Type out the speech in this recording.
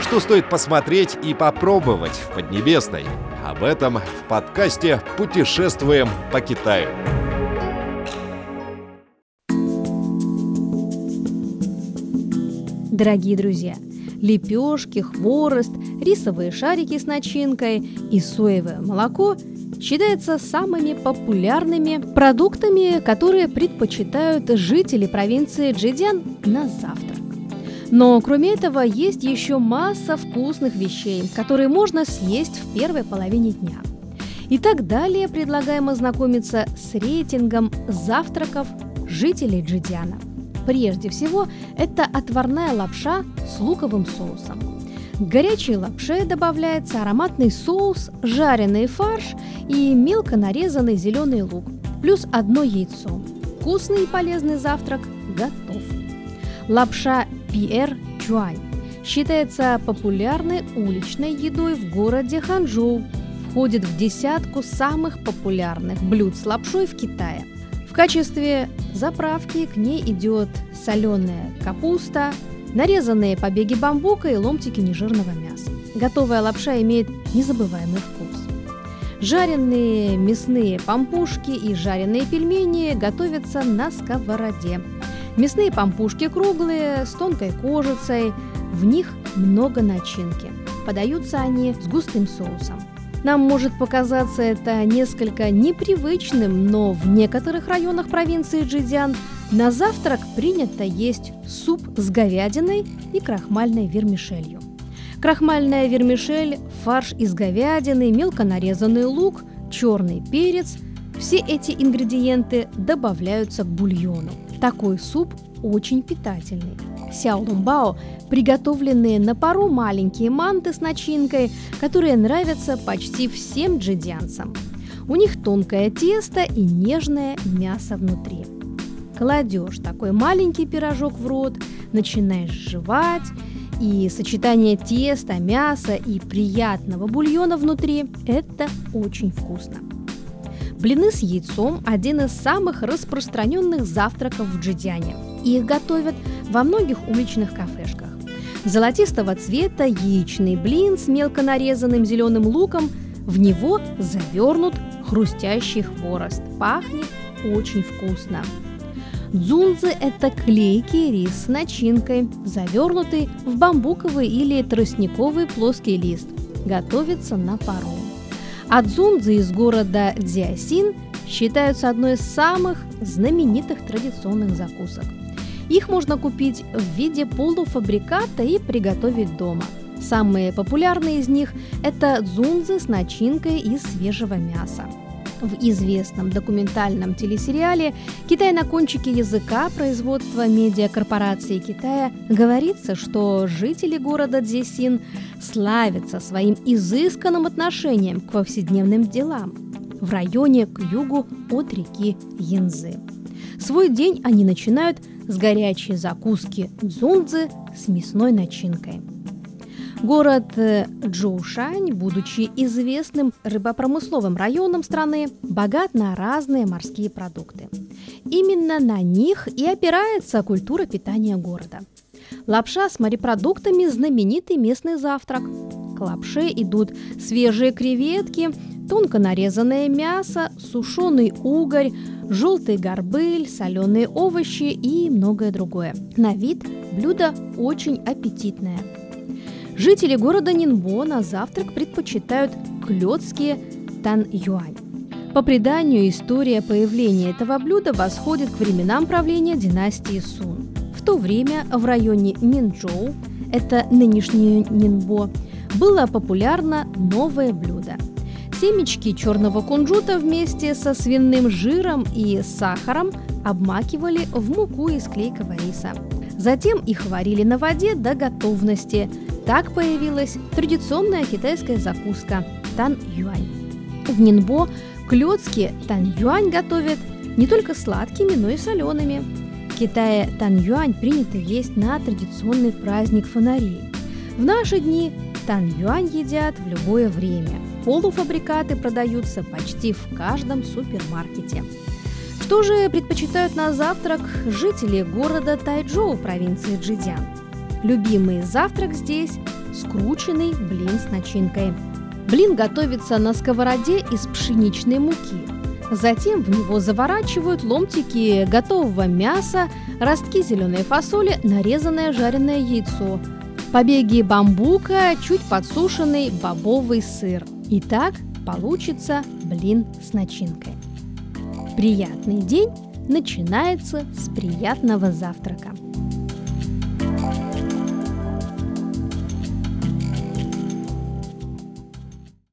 Что стоит посмотреть и попробовать в Поднебесной? Об этом в подкасте «Путешествуем по Китаю». Дорогие друзья, лепешки, хворост, рисовые шарики с начинкой и соевое молоко считаются самыми популярными продуктами, которые предпочитают жители провинции Джидян на завтрак. Но кроме этого есть еще масса вкусных вещей, которые можно съесть в первой половине дня. И так далее предлагаем ознакомиться с рейтингом завтраков жителей Джидиана. Прежде всего, это отварная лапша с луковым соусом. К горячей лапше добавляется ароматный соус, жареный фарш и мелко нарезанный зеленый лук, плюс одно яйцо. Вкусный и полезный завтрак готов. Лапша Пиэр Чуань считается популярной уличной едой в городе Ханчжоу. Входит в десятку самых популярных блюд с лапшой в Китае. В качестве заправки к ней идет соленая капуста, нарезанные побеги бамбука и ломтики нежирного мяса. Готовая лапша имеет незабываемый вкус. Жареные мясные пампушки и жареные пельмени готовятся на сковороде. Мясные пампушки круглые, с тонкой кожицей, в них много начинки. Подаются они с густым соусом. Нам может показаться это несколько непривычным, но в некоторых районах провинции Джидиан на завтрак принято есть суп с говядиной и крахмальной вермишелью. Крахмальная вермишель, фарш из говядины, мелко нарезанный лук, черный перец – все эти ингредиенты добавляются к бульону. Такой суп очень питательный. Сяолумбао – приготовленные на пару маленькие манты с начинкой, которые нравятся почти всем джидианцам. У них тонкое тесто и нежное мясо внутри – кладешь такой маленький пирожок в рот, начинаешь жевать, и сочетание теста, мяса и приятного бульона внутри – это очень вкусно. Блины с яйцом – один из самых распространенных завтраков в Джидиане. Их готовят во многих уличных кафешках. Золотистого цвета яичный блин с мелко нарезанным зеленым луком, в него завернут хрустящий хворост. Пахнет очень вкусно. Дзунзы – это клейкий рис с начинкой, завернутый в бамбуковый или тростниковый плоский лист. Готовится на пару. А из города Дзясин считаются одной из самых знаменитых традиционных закусок. Их можно купить в виде полуфабриката и приготовить дома. Самые популярные из них – это дзунзы с начинкой из свежего мяса. В известном документальном телесериале «Китай на кончике языка» производства медиакорпорации Китая говорится, что жители города Дзесин славятся своим изысканным отношением к повседневным делам в районе к югу от реки Янзы. Свой день они начинают с горячей закуски дзунзы с мясной начинкой – Город э, Джоушань, будучи известным рыбопромысловым районом страны, богат на разные морские продукты. Именно на них и опирается культура питания города. Лапша с морепродуктами – знаменитый местный завтрак. К лапше идут свежие креветки, тонко нарезанное мясо, сушеный угорь, желтый горбыль, соленые овощи и многое другое. На вид блюдо очень аппетитное – Жители города Нинбо на завтрак предпочитают клетские тан-юань. По преданию, история появления этого блюда восходит к временам правления династии Сун. В то время в районе Минчжоу, это нынешний Нинбо, было популярно новое блюдо. Семечки черного кунжута вместе со свиным жиром и сахаром обмакивали в муку из клейкого риса. Затем их варили на воде до готовности – так появилась традиционная китайская закуска тан-юань. В Нинбо клетки тан-юань готовят не только сладкими, но и солеными. В Китае тан-юань принято есть на традиционный праздник фонарей. В наши дни тан-юань едят в любое время. Полуфабрикаты продаются почти в каждом супермаркете. Что же предпочитают на завтрак жители города Тайчжоу провинции Джидян? Любимый завтрак здесь – скрученный блин с начинкой. Блин готовится на сковороде из пшеничной муки. Затем в него заворачивают ломтики готового мяса, ростки зеленой фасоли, нарезанное жареное яйцо, побеги бамбука, чуть подсушенный бобовый сыр. И так получится блин с начинкой. Приятный день начинается с приятного завтрака.